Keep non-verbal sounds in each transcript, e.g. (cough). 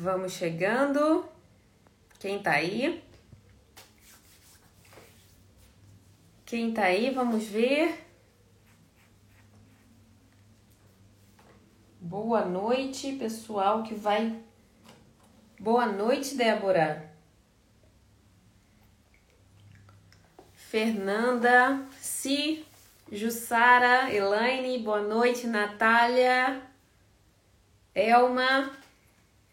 Vamos chegando. Quem tá aí? Quem tá aí? Vamos ver. Boa noite, pessoal que vai. Boa noite, Débora. Fernanda, Si, Jussara, Elaine, boa noite, Natália, Elma,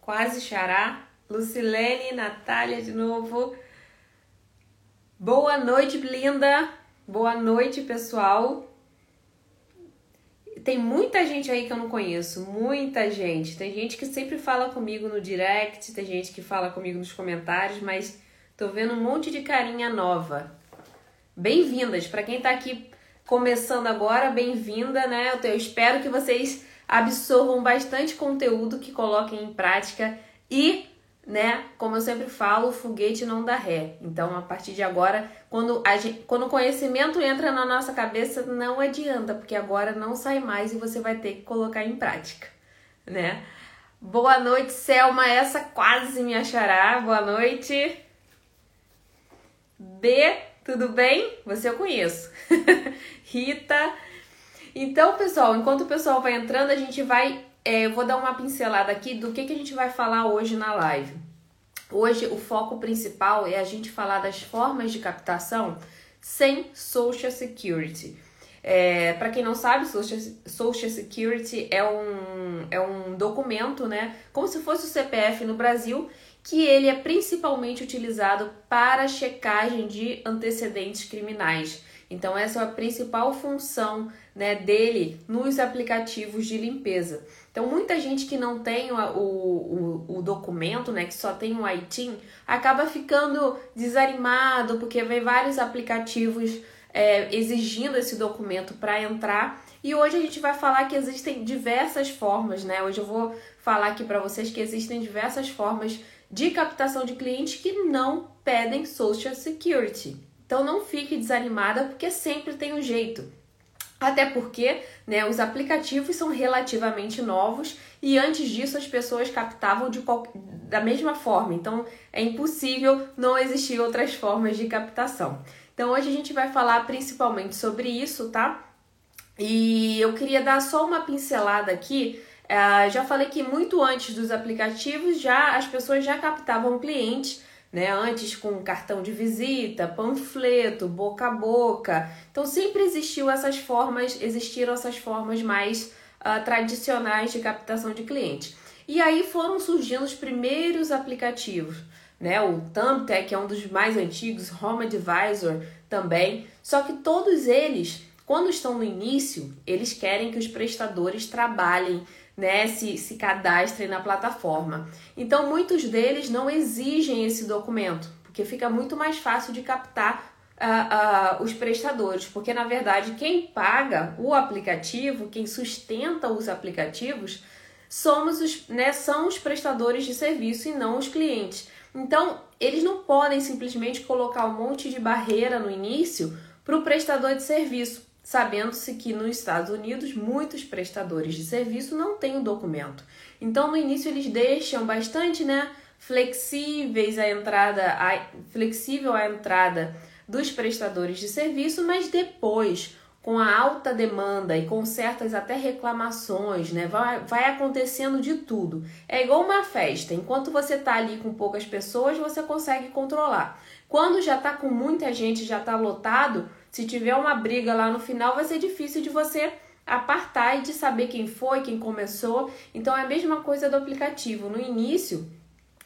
quase Xará, Lucilene, Natália de novo. Boa noite, linda. Boa noite, pessoal. Tem muita gente aí que eu não conheço, muita gente. Tem gente que sempre fala comigo no direct, tem gente que fala comigo nos comentários, mas tô vendo um monte de carinha nova. Bem-vindas para quem tá aqui começando agora, bem-vinda, né? Eu, eu espero que vocês absorvam bastante conteúdo que coloquem em prática e, né, como eu sempre falo, o foguete não dá ré. Então, a partir de agora, quando, a gente, quando o conhecimento entra na nossa cabeça, não adianta, porque agora não sai mais e você vai ter que colocar em prática, né? Boa noite, Selma, essa quase me achará. Boa noite. B, tudo bem? Você eu conheço. (laughs) Rita, então, pessoal, enquanto o pessoal vai entrando, a gente vai. É, eu vou dar uma pincelada aqui do que, que a gente vai falar hoje na live. Hoje, o foco principal é a gente falar das formas de captação sem Social Security. É, Para quem não sabe, Social, Social Security é um, é um documento, né? Como se fosse o CPF no Brasil, que ele é principalmente utilizado para checagem de antecedentes criminais. Então, essa é a principal função né, dele nos aplicativos de limpeza. Então, muita gente que não tem o, o, o documento, né, que só tem o ITIN, acaba ficando desanimado porque vem vários aplicativos é, exigindo esse documento para entrar. E hoje a gente vai falar que existem diversas formas, né? Hoje eu vou falar aqui para vocês que existem diversas formas de captação de clientes que não pedem Social Security. Então não fique desanimada porque sempre tem um jeito. Até porque né, os aplicativos são relativamente novos e antes disso as pessoas captavam de qual... da mesma forma. Então é impossível não existir outras formas de captação. Então hoje a gente vai falar principalmente sobre isso, tá? E eu queria dar só uma pincelada aqui. Uh, já falei que muito antes dos aplicativos já as pessoas já captavam clientes né? Antes com cartão de visita, panfleto, boca a boca. Então sempre existiu essas formas, existiram essas formas mais uh, tradicionais de captação de clientes. E aí foram surgindo os primeiros aplicativos, né? O Thumbtack é um dos mais antigos, Home Advisor também. Só que todos eles, quando estão no início, eles querem que os prestadores trabalhem né, se, se cadastrem na plataforma. Então, muitos deles não exigem esse documento, porque fica muito mais fácil de captar uh, uh, os prestadores, porque na verdade quem paga o aplicativo, quem sustenta os aplicativos, somos os, né, são os prestadores de serviço e não os clientes. Então, eles não podem simplesmente colocar um monte de barreira no início para o prestador de serviço sabendo-se que nos Estados Unidos muitos prestadores de serviço não têm o documento. Então, no início eles deixam bastante, né, flexíveis a entrada, a, flexível a entrada dos prestadores de serviço, mas depois, com a alta demanda e com certas até reclamações, né, vai, vai acontecendo de tudo. É igual uma festa. Enquanto você está ali com poucas pessoas, você consegue controlar. Quando já está com muita gente, já está lotado, se tiver uma briga lá no final, vai ser difícil de você apartar e de saber quem foi, quem começou. Então é a mesma coisa do aplicativo. No início,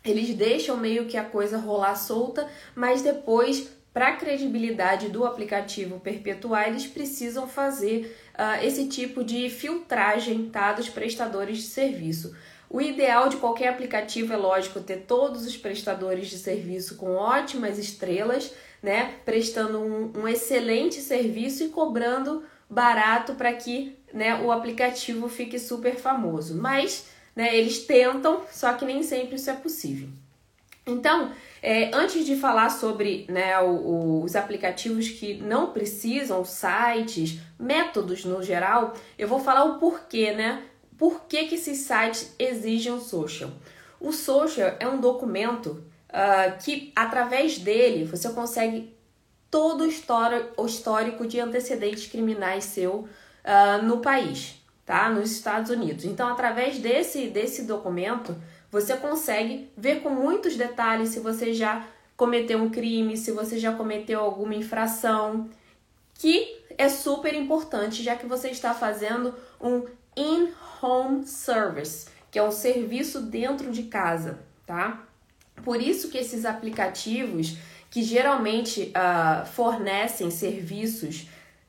eles deixam meio que a coisa rolar solta, mas depois, para a credibilidade do aplicativo perpetuar, eles precisam fazer uh, esse tipo de filtragem tá, dos prestadores de serviço. O ideal de qualquer aplicativo é lógico ter todos os prestadores de serviço com ótimas estrelas, né? Prestando um, um excelente serviço e cobrando barato para que né, o aplicativo fique super famoso. Mas né, eles tentam, só que nem sempre isso é possível. Então, é, antes de falar sobre né, o, o, os aplicativos que não precisam, sites, métodos no geral, eu vou falar o porquê, né? Por que, que esses sites exigem o social? O social é um documento uh, que, através dele, você consegue todo o histórico de antecedentes criminais seu uh, no país, tá? Nos Estados Unidos. Então, através desse, desse documento, você consegue ver com muitos detalhes se você já cometeu um crime, se você já cometeu alguma infração, que é super importante, já que você está fazendo um in-home service, que é um serviço dentro de casa, tá? Por isso que esses aplicativos que geralmente uh, fornecem serviços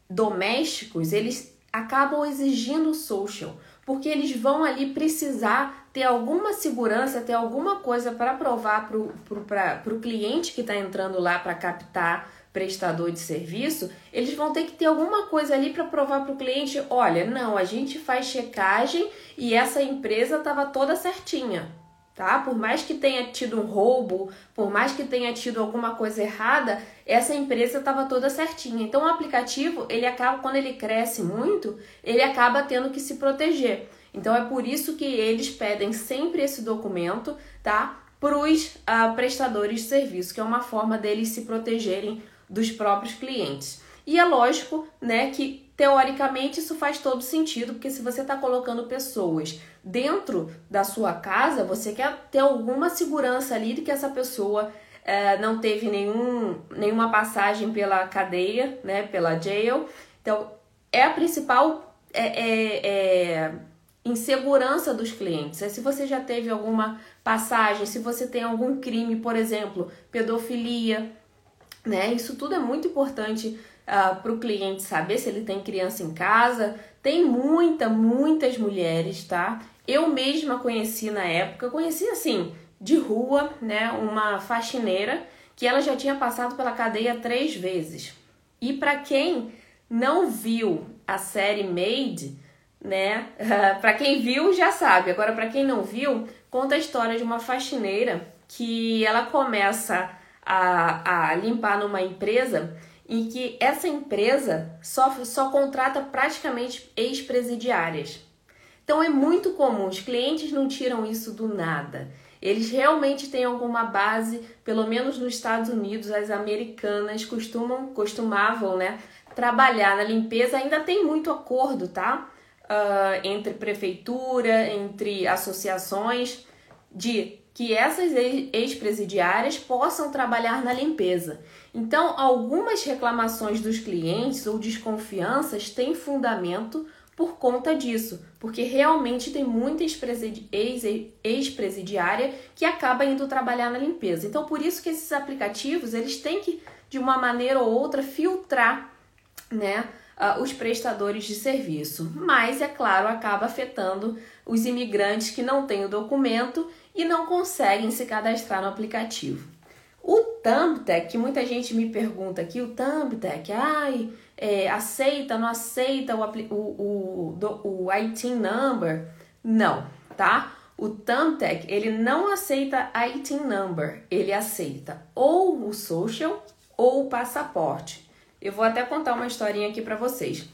domésticos, eles acabam exigindo social, porque eles vão ali precisar ter alguma segurança, ter alguma coisa para provar para o cliente que está entrando lá para captar prestador de serviço, eles vão ter que ter alguma coisa ali para provar para o cliente: olha, não, a gente faz checagem e essa empresa estava toda certinha tá? Por mais que tenha tido um roubo, por mais que tenha tido alguma coisa errada, essa empresa estava toda certinha. Então o aplicativo, ele acaba quando ele cresce muito, ele acaba tendo que se proteger. Então é por isso que eles pedem sempre esse documento, tá? Para os uh, ah, prestadores de serviço, que é uma forma deles se protegerem dos próprios clientes. E é lógico, né, que teoricamente isso faz todo sentido, porque se você está colocando pessoas dentro da sua casa, você quer ter alguma segurança ali de que essa pessoa é, não teve nenhum, nenhuma passagem pela cadeia, né, pela jail. Então, é a principal é, é, é, insegurança dos clientes. É se você já teve alguma passagem, se você tem algum crime, por exemplo, pedofilia, né? Isso tudo é muito importante uh, ah, para o cliente saber se ele tem criança em casa. Tem muita, muitas mulheres, tá? Eu mesma conheci na época, conheci assim, de rua, né? Uma faxineira que ela já tinha passado pela cadeia três vezes. E para quem não viu a série Made, né? (laughs) Para quem viu já sabe. Agora para quem não viu, conta a história de uma faxineira que ela começa a, a limpar numa empresa em que essa empresa só, só contrata praticamente ex-presidiárias. Então é muito comum, os clientes não tiram isso do nada. Eles realmente têm alguma base, pelo menos nos Estados Unidos, as americanas costumam, costumavam, né, trabalhar na limpeza. Ainda tem muito acordo, tá? Uh, entre prefeitura, entre associações, de que essas ex-presidiárias possam trabalhar na limpeza. Então, algumas reclamações dos clientes ou desconfianças têm fundamento por conta disso, porque realmente tem muita ex-presidiária que acaba indo trabalhar na limpeza. Então, por isso que esses aplicativos, eles têm que, de uma maneira ou outra, filtrar, né, uh, os prestadores de serviço. Mas, é claro, acaba afetando os imigrantes que não têm o documento e não conseguem se cadastrar no aplicativo. O Thumbtack, que muita gente me pergunta aqui, o Thumbtack, ai, é, aceita, não aceita o, o, o, o IT number? Não, tá? O Thumbtack, ele não aceita IT number, ele aceita ou o social ou o passaporte. Eu vou até contar uma historinha aqui para vocês.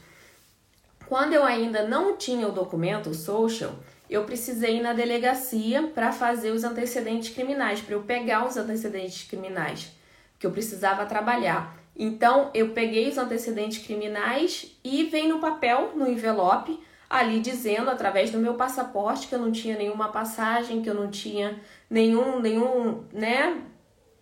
Quando eu ainda não tinha o documento, o social, eu precisei ir na delegacia para fazer os antecedentes criminais, para eu pegar os antecedentes criminais que eu precisava trabalhar. Então, eu peguei os antecedentes criminais e vem no papel, no envelope, ali dizendo, através do meu passaporte, que eu não tinha nenhuma passagem, que eu não tinha nenhum, nenhum, né,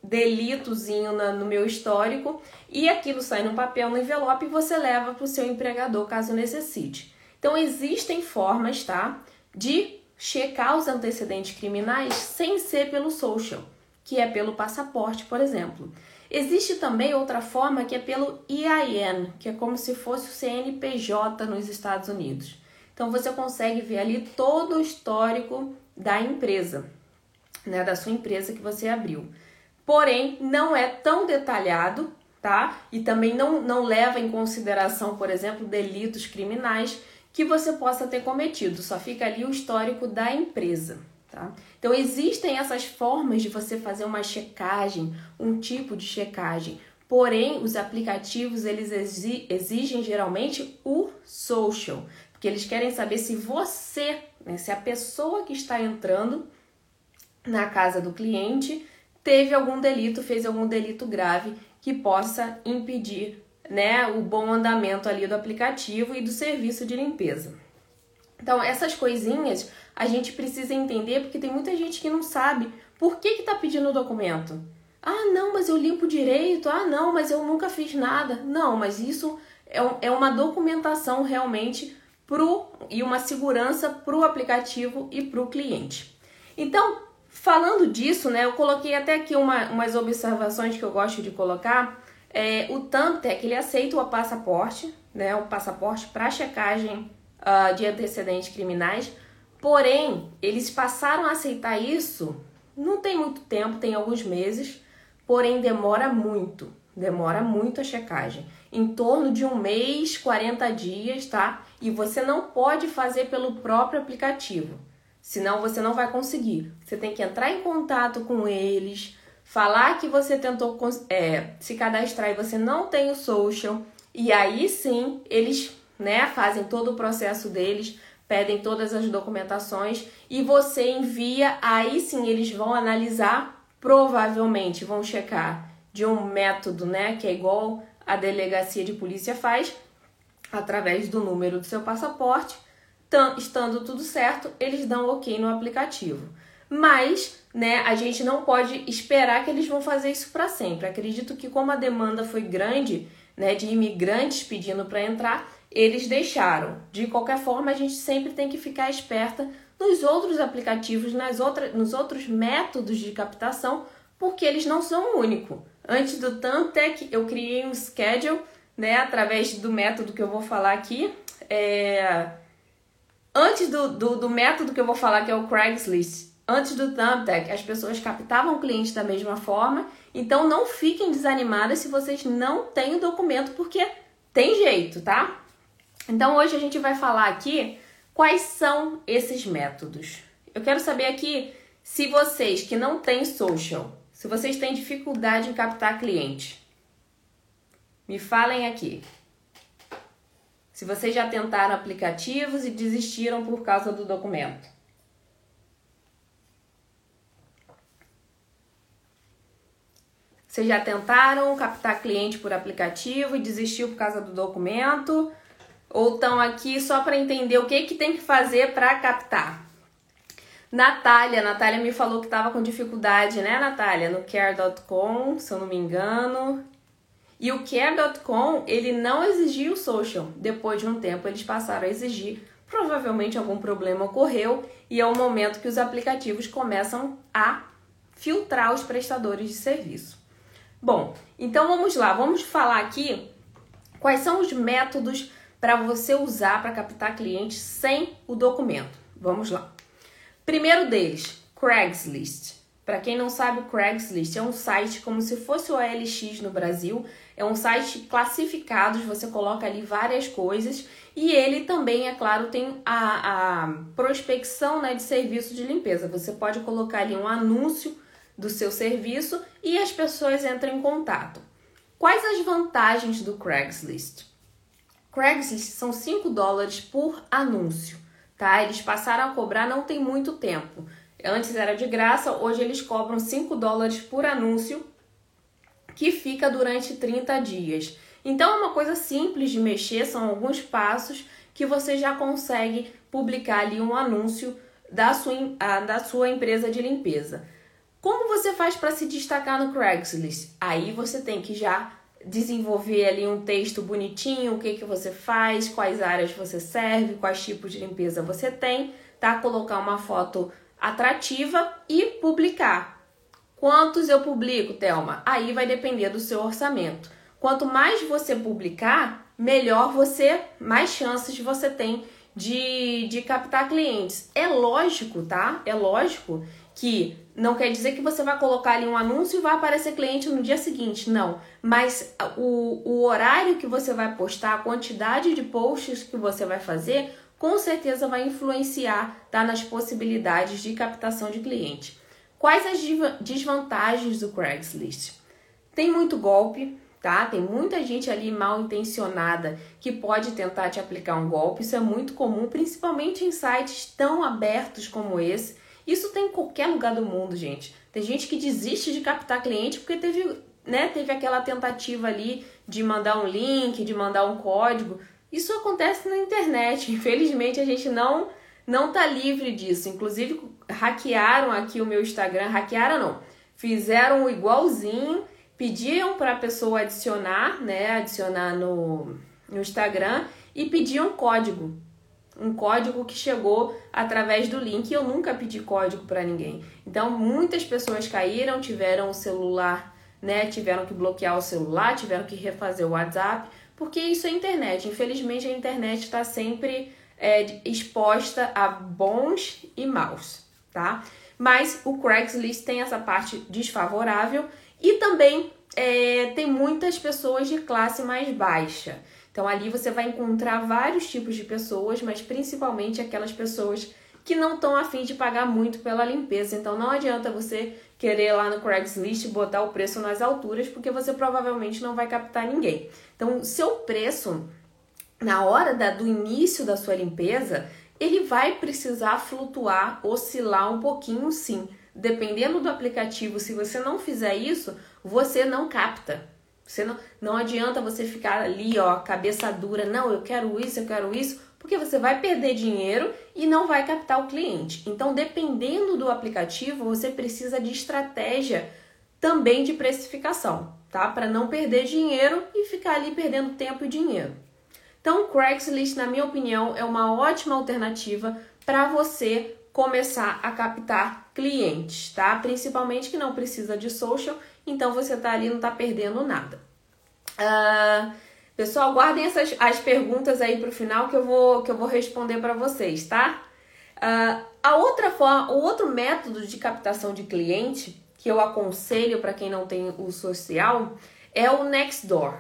delitozinho na, no meu histórico. E aquilo sai no papel, no envelope, e você leva para o seu empregador, caso necessite. Então, existem formas, tá? De checar os antecedentes criminais sem ser pelo social, que é pelo passaporte, por exemplo. Existe também outra forma que é pelo EIN, que é como se fosse o CNPJ nos Estados Unidos. Então você consegue ver ali todo o histórico da empresa, né, da sua empresa que você abriu. Porém, não é tão detalhado, tá? E também não, não leva em consideração, por exemplo, delitos criminais que você possa ter cometido, só fica ali o histórico da empresa. Tá? Então existem essas formas de você fazer uma checagem, um tipo de checagem. Porém, os aplicativos eles exigem geralmente o social, porque eles querem saber se você, né, se a pessoa que está entrando na casa do cliente, teve algum delito, fez algum delito grave que possa impedir né, o bom andamento ali do aplicativo e do serviço de limpeza. Então, essas coisinhas a gente precisa entender porque tem muita gente que não sabe por que está pedindo o documento. Ah, não, mas eu limpo direito. Ah, não, mas eu nunca fiz nada. Não, mas isso é, é uma documentação realmente pro, e uma segurança para o aplicativo e para o cliente. Então, falando disso, né, eu coloquei até aqui uma, umas observações que eu gosto de colocar. É, o Tamtec ele aceita o passaporte, né, o passaporte para checagem uh, de antecedentes criminais, porém eles passaram a aceitar isso não tem muito tempo, tem alguns meses, porém demora muito, demora muito a checagem, em torno de um mês, 40 dias, tá? E você não pode fazer pelo próprio aplicativo, senão você não vai conseguir. Você tem que entrar em contato com eles, falar que você tentou é, se cadastrar e você não tem o social, e aí sim eles né, fazem todo o processo deles, pedem todas as documentações e você envia, aí sim eles vão analisar, provavelmente vão checar de um método, né, que é igual a delegacia de polícia faz, através do número do seu passaporte, estando tudo certo, eles dão OK no aplicativo. Mas, né, a gente não pode esperar que eles vão fazer isso para sempre. Acredito que como a demanda foi grande, né, de imigrantes pedindo para entrar, eles deixaram. De qualquer forma, a gente sempre tem que ficar esperta nos outros aplicativos, nas outras, nos outros métodos de captação, porque eles não são o único. Antes do Tantec, eu criei um schedule, né, através do método que eu vou falar aqui. É... Antes do, do, do método que eu vou falar, que é o Craigslist, antes do Thumbtack, as pessoas captavam o cliente da mesma forma. Então, não fiquem desanimadas se vocês não têm o documento, porque tem jeito, tá? Então hoje a gente vai falar aqui quais são esses métodos. Eu quero saber aqui se vocês que não têm social, se vocês têm dificuldade em captar cliente. Me falem aqui. Se vocês já tentaram aplicativos e desistiram por causa do documento. Vocês já tentaram captar cliente por aplicativo e desistiu por causa do documento? ou estão aqui só para entender o que, que tem que fazer para captar. Natália, Natália me falou que estava com dificuldade, né, Natália? No care.com, se eu não me engano. E o care.com, ele não exigia o social. Depois de um tempo, eles passaram a exigir. Provavelmente algum problema ocorreu e é o momento que os aplicativos começam a filtrar os prestadores de serviço. Bom, então vamos lá, vamos falar aqui quais são os métodos para você usar para captar clientes sem o documento. Vamos lá. Primeiro deles, Craigslist. Para quem não sabe, o Craigslist é um site como se fosse o OLX no Brasil. É um site classificado, você coloca ali várias coisas e ele também, é claro, tem a, a prospecção né, de serviço de limpeza. Você pode colocar ali um anúncio do seu serviço e as pessoas entram em contato. Quais as vantagens do Craigslist? Craigslist são 5 dólares por anúncio, tá? Eles passaram a cobrar não tem muito tempo. Antes era de graça, hoje eles cobram 5 dólares por anúncio que fica durante 30 dias. Então é uma coisa simples de mexer, são alguns passos que você já consegue publicar ali um anúncio da sua, da sua empresa de limpeza. Como você faz para se destacar no Craigslist? Aí você tem que já desenvolver ali um texto bonitinho, o que, que você faz, quais áreas você serve, quais tipos de limpeza você tem, tá? Colocar uma foto atrativa e publicar. Quantos eu publico, Thelma? Aí vai depender do seu orçamento. Quanto mais você publicar, melhor você, mais chances você tem de, de captar clientes. É lógico, tá? É lógico que não quer dizer que você vai colocar ali um anúncio e vai aparecer cliente no dia seguinte, não. Mas o, o horário que você vai postar, a quantidade de posts que você vai fazer, com certeza vai influenciar tá, nas possibilidades de captação de cliente. Quais as desvantagens do Craigslist? Tem muito golpe, tá? Tem muita gente ali mal intencionada que pode tentar te aplicar um golpe. Isso é muito comum, principalmente em sites tão abertos como esse Isso tem em qualquer lugar do mundo, gente. Tem gente que desiste de captar cliente porque teve, né, teve aquela tentativa ali de mandar um link, de mandar um código. Isso acontece na internet. (laughs) Infelizmente a gente não não tá livre disso. Inclusive hackearam aqui o meu Instagram, hackearam não. Fizeram igualzinho, pediam para a pessoa adicionar, né, adicionar no, no Instagram e pediam código um código que chegou através do link. Eu nunca pedi código para ninguém. Então, muitas pessoas caíram, tiveram o celular, né? Tiveram que bloquear o celular, tiveram que refazer o WhatsApp, porque isso é internet. Infelizmente, a internet está sempre é, exposta a bons e maus, tá? Mas o Craigslist tem essa parte desfavorável e também é, tem muitas pessoas de classe mais baixa. Então ali você vai encontrar vários tipos de pessoas, mas principalmente aquelas pessoas que não estão afim de pagar muito pela limpeza. Então não adianta você querer lá no Craigslist botar o preço nas alturas, porque você provavelmente não vai captar ninguém. Então, seu preço na hora da, do início da sua limpeza, ele vai precisar flutuar, oscilar um pouquinho sim. Dependendo do aplicativo, se você não fizer isso, você não capta. Você não, não adianta você ficar ali, ó, cabeça dura, não, eu quero isso, eu quero isso, porque você vai perder dinheiro e não vai captar o cliente. Então, dependendo do aplicativo, você precisa de estratégia também de precificação, tá? Para não perder dinheiro e ficar ali perdendo tempo e dinheiro. Então, Craigslist, na minha opinião, é uma ótima alternativa para você começar a captar clientes, tá? Principalmente que não precisa de social então você tá ali não tá perdendo nada. Uh, pessoal, guardem essas as perguntas aí para o final que eu vou que eu vou responder para vocês, tá? Uh, a outra forma, o outro método de captação de cliente que eu aconselho para quem não tem o social é o Nextdoor,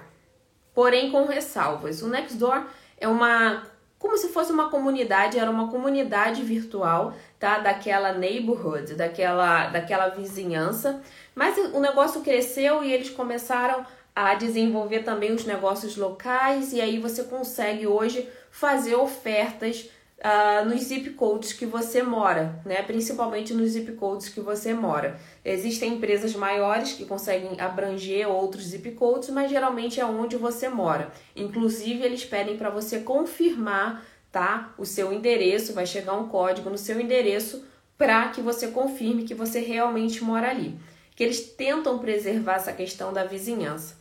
porém com ressalvas. O Nextdoor é uma como se fosse uma comunidade, era uma comunidade virtual, tá? Daquela neighborhood, daquela, daquela vizinhança, mas o negócio cresceu e eles começaram a desenvolver também os negócios locais e aí você consegue hoje fazer ofertas uh, nos zip codes que você mora, né? Principalmente nos zip codes que você mora. Existem empresas maiores que conseguem abranger outros zip codes, mas geralmente é onde você mora. Inclusive eles pedem para você confirmar, tá? O seu endereço, vai chegar um código no seu endereço para que você confirme que você realmente mora ali que eles tentam preservar essa questão da vizinhança.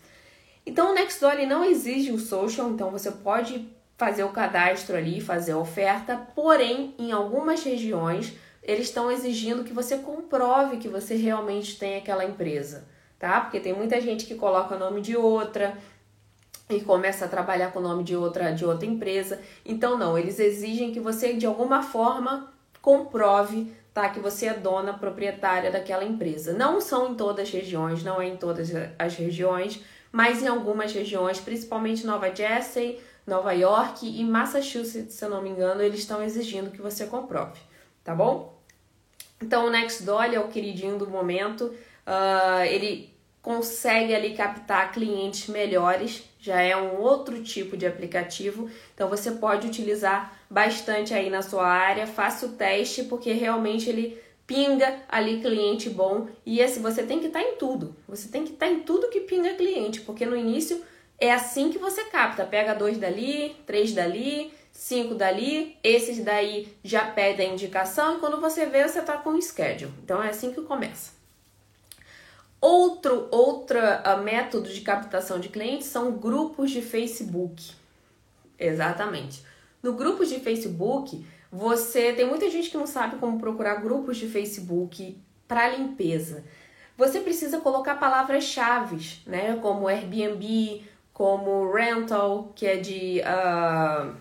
Então o Nextdoor não exige o social, então você pode fazer o cadastro ali, fazer a oferta, porém em algumas regiões eles estão exigindo que você comprove que você realmente tem aquela empresa, tá? Porque tem muita gente que coloca o nome de outra e começa a trabalhar com o nome de outra de outra empresa. Então não, eles exigem que você de alguma forma comprove tá? Que você é dona proprietária daquela empresa. Não são em todas as regiões, não é em todas as regiões, mas em algumas regiões, principalmente Nova Jersey, Nova York e Massachusetts, se eu não me engano, eles estão exigindo que você comprove, tá bom? Então o Nextdoor é o queridinho do momento, uh, ele consegue ali captar clientes melhores, já é um outro tipo de aplicativo, então você pode utilizar bastante aí na sua área, faça o teste porque realmente ele pinga ali cliente bom e esse você tem que estar tá em tudo. Você tem que estar tá em tudo que pinga cliente, porque no início é assim que você capta, pega dois dali, três dali, cinco dali, esses daí já pedem a indicação e quando você vê você tá com o schedule. Então é assim que começa. Outro outra uh, método de captação de clientes são grupos de Facebook. Exatamente. No grupo de Facebook, você tem muita gente que não sabe como procurar grupos de Facebook para limpeza. Você precisa colocar palavras-chave, né? Como Airbnb, como rental, que é de uh,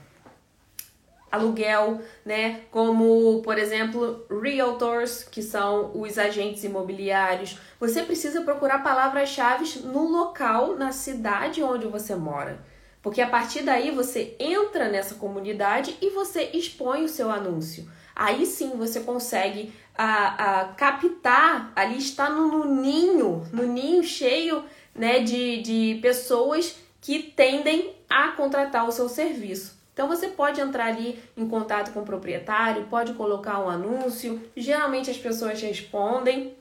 aluguel, né? Como, por exemplo, realtors, que são os agentes imobiliários. Você precisa procurar palavras-chave no local, na cidade onde você mora. Porque a partir daí você entra nessa comunidade e você expõe o seu anúncio. Aí sim você consegue a, a captar, ali está no, no ninho, no ninho cheio né, de, de pessoas que tendem a contratar o seu serviço Então você pode entrar ali em contato com o proprietário, pode colocar um anúncio. Geralmente as pessoas respondem,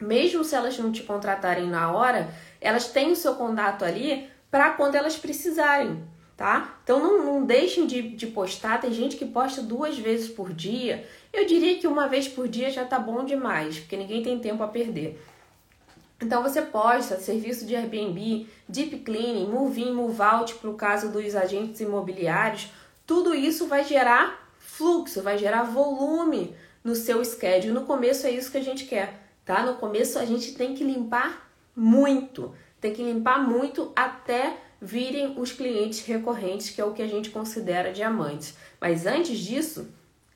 mesmo se elas não te contratarem na hora, elas têm o seu contato ali para quando elas precisarem, tá? Então não, não deixem de, de postar. Tem gente que posta duas vezes por dia. Eu diria que uma vez por dia já tá bom demais, porque ninguém tem tempo a perder. Então você posta serviço de Airbnb, Deep Cleaning, Move-in, Move Out para o caso dos agentes imobiliários. Tudo isso vai gerar fluxo, vai gerar volume no seu schedule. No começo é isso que a gente quer, tá? No começo a gente tem que limpar muito, tem que limpar muito até virem os clientes recorrentes, que é o que a gente considera diamantes. Mas antes disso,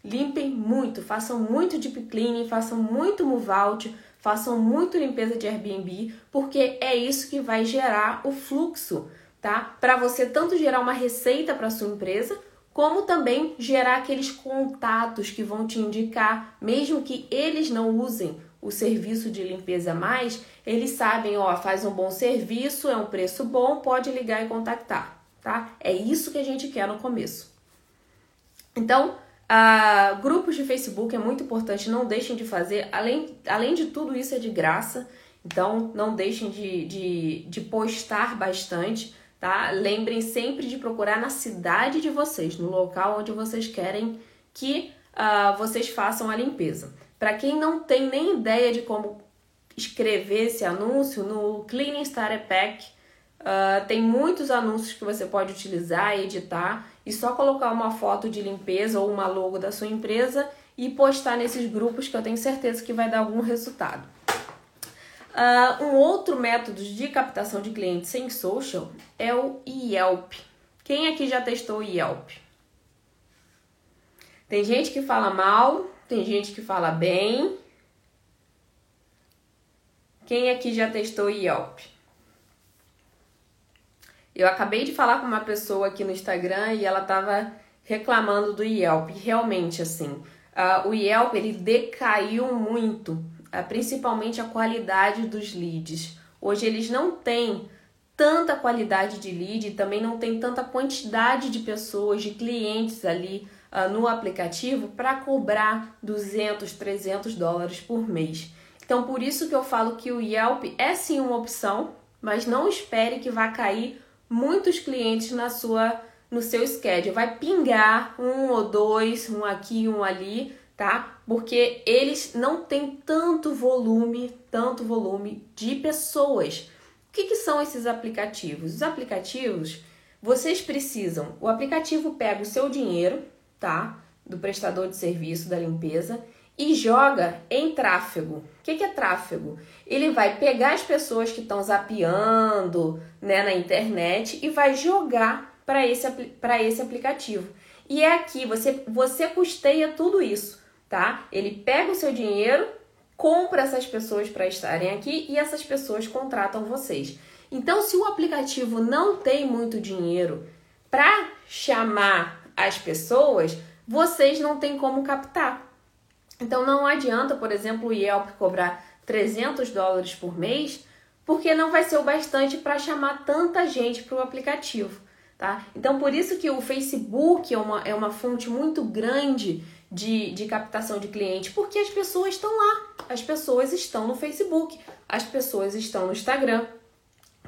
limpem muito, façam muito deep cleaning, façam muito move out, façam muito limpeza de Airbnb, porque é isso que vai gerar o fluxo, tá? Para você tanto gerar uma receita para sua empresa, como também gerar aqueles contatos que vão te indicar, mesmo que eles não usem o serviço de limpeza mais, eles sabem, ó, faz um bom serviço, é um preço bom, pode ligar e contactar, tá? É isso que a gente quer no começo. Então, Uh, grupos de Facebook é muito importante, não deixem de fazer. Além, além de tudo isso, é de graça, então não deixem de, de, de postar bastante, tá? Lembrem sempre de procurar na cidade de vocês, no local onde vocês querem que uh, vocês façam a limpeza. Para quem não tem nem ideia de como escrever esse anúncio, no Cleaning Starter Pack uh, tem muitos anúncios que você pode utilizar editar e só colocar uma foto de limpeza ou uma logo da sua empresa e postar nesses grupos que eu tenho certeza que vai dar algum resultado. Uh, um outro método de captação de clientes sem social é o Yelp. Quem aqui já testou o Yelp? Tem gente que fala mal, tem gente que fala bem. Quem aqui já testou Yelp? Eu acabei de falar com uma pessoa aqui no Instagram e ela estava reclamando do Yelp. Realmente, assim, uh, o Yelp ele decaiu muito, uh, principalmente a qualidade dos leads. Hoje eles não têm tanta qualidade de lead, também não tem tanta quantidade de pessoas, de clientes ali uh, no aplicativo para cobrar 200, 300 dólares por mês. Então, por isso que eu falo que o Yelp é sim uma opção, mas não espere que vá cair muitos clientes na sua no seu schedule. Vai pingar um ou dois, um aqui, um ali, tá? Porque eles não têm tanto volume, tanto volume de pessoas. O que, que são esses aplicativos? Os aplicativos, vocês precisam. O aplicativo pega o seu dinheiro, tá? Do prestador de serviço da limpeza e joga em tráfego. O que, que é tráfego? Ele vai pegar as pessoas que estão zapeando né, na internet e vai jogar para esse, esse aplicativo. E é aqui, você, você custeia tudo isso, tá? Ele pega o seu dinheiro, compra essas pessoas para estarem aqui e essas pessoas contratam vocês. Então, se o aplicativo não tem muito dinheiro para chamar as pessoas, vocês não têm como captar. Então não adianta, por exemplo, o Yelp cobrar 300 dólares por mês, porque não vai ser o bastante para chamar tanta gente para o aplicativo, tá? Então por isso que o Facebook é uma, é uma fonte muito grande de, de captação de clientes, porque as pessoas estão lá, as pessoas estão no Facebook, as pessoas estão no Instagram.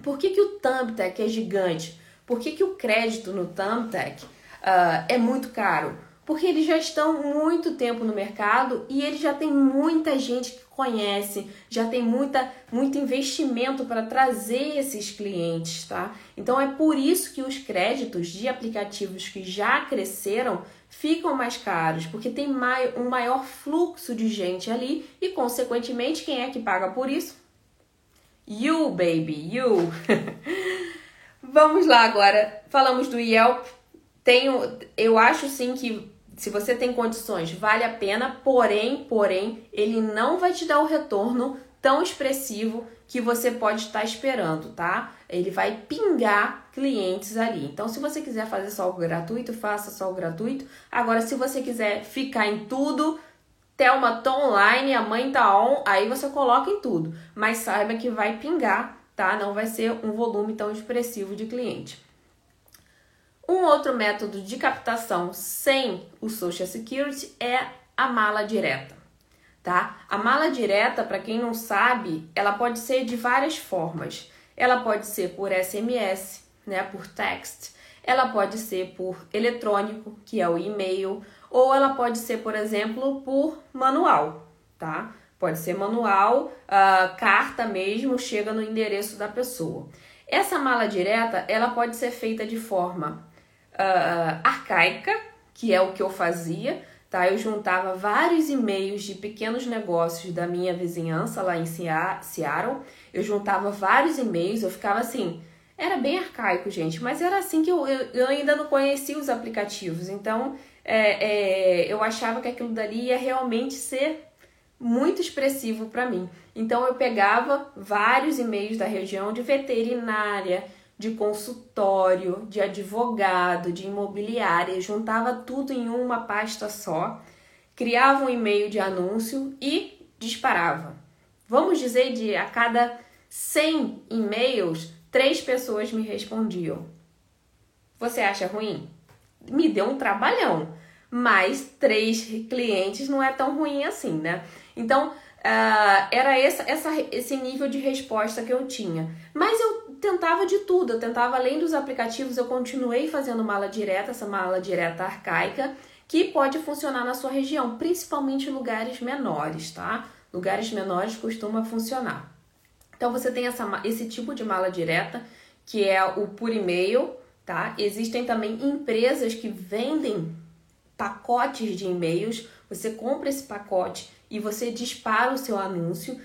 Por que, que o Thumbtack é gigante? Por que, que o crédito no Thumbtack uh, é muito caro? porque eles já estão muito tempo no mercado e eles já tem muita gente que conhece, já tem muita, muito investimento para trazer esses clientes, tá? Então é por isso que os créditos de aplicativos que já cresceram ficam mais caros, porque tem um maior fluxo de gente ali e, consequentemente, quem é que paga por isso? You, baby, you! (laughs) Vamos lá agora. Falamos do Yelp. Tenho, eu acho sim que se você tem condições, vale a pena, porém, porém, ele não vai te dar o retorno tão expressivo que você pode estar esperando, tá? Ele vai pingar clientes ali. Então, se você quiser fazer só o gratuito, faça só o gratuito. Agora, se você quiser ficar em tudo, Thelma tá online, a mãe tá on, aí você coloca em tudo. Mas saiba que vai pingar, tá? Não vai ser um volume tão expressivo de cliente. Um outro método de captação sem o Social Security é a mala direta, tá? A mala direta, para quem não sabe, ela pode ser de várias formas. Ela pode ser por SMS, né, por text, ela pode ser por eletrônico, que é o e-mail, ou ela pode ser, por exemplo, por manual, tá? Pode ser manual, uh, carta mesmo, chega no endereço da pessoa. Essa mala direta, ela pode ser feita de forma uh, arcaica, que é o que eu fazia, tá? Eu juntava vários e-mails de pequenos negócios da minha vizinhança lá em Seattle. Eu juntava vários e-mails, eu ficava assim, era bem arcaico, gente, mas era assim que eu, eu, eu ainda não conhecia os aplicativos, então é, é, eu achava que aquilo dali ia realmente ser muito expressivo para mim. Então eu pegava vários e-mails da região de veterinária, de consultório, de advogado, de imobiliária, juntava tudo em uma pasta só, criava um e-mail de anúncio e disparava. Vamos dizer de a cada 100 e-mails, três pessoas me respondiam. Você acha ruim? Me deu um trabalhão, mas três clientes não é tão ruim assim, né? Então, uh, era essa, essa, esse nível de resposta que eu tinha. Mas eu tentava de tudo, eu tentava, além dos aplicativos, eu continuei fazendo mala direta, essa mala direta arcaica, que pode funcionar na sua região, principalmente em lugares menores, tá? Lugares menores costuma funcionar. Então você tem essa, esse tipo de mala direta, que é o por e-mail, tá? Existem também empresas que vendem pacotes de e-mails. Você compra esse pacote e você dispara o seu anúncio.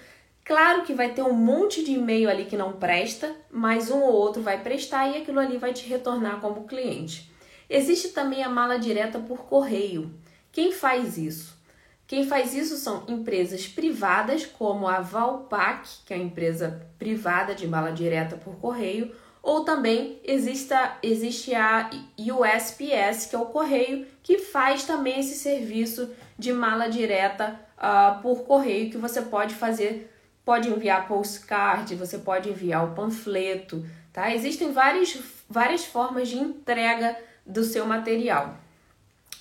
Claro que vai ter um monte de e-mail ali que não presta, mas um ou outro vai prestar e aquilo ali vai te retornar como cliente. Existe também a mala direta por correio. Quem faz isso? Quem faz isso são empresas privadas, como a Valpac, que é a empresa privada de mala direta por correio, ou também exista, existe a USPS, que é o correio, que faz também esse serviço de mala direta uh, por correio, que você pode fazer, pode enviar postcard, você pode enviar o panfleto, tá? Existem várias, várias formas de entrega do seu material.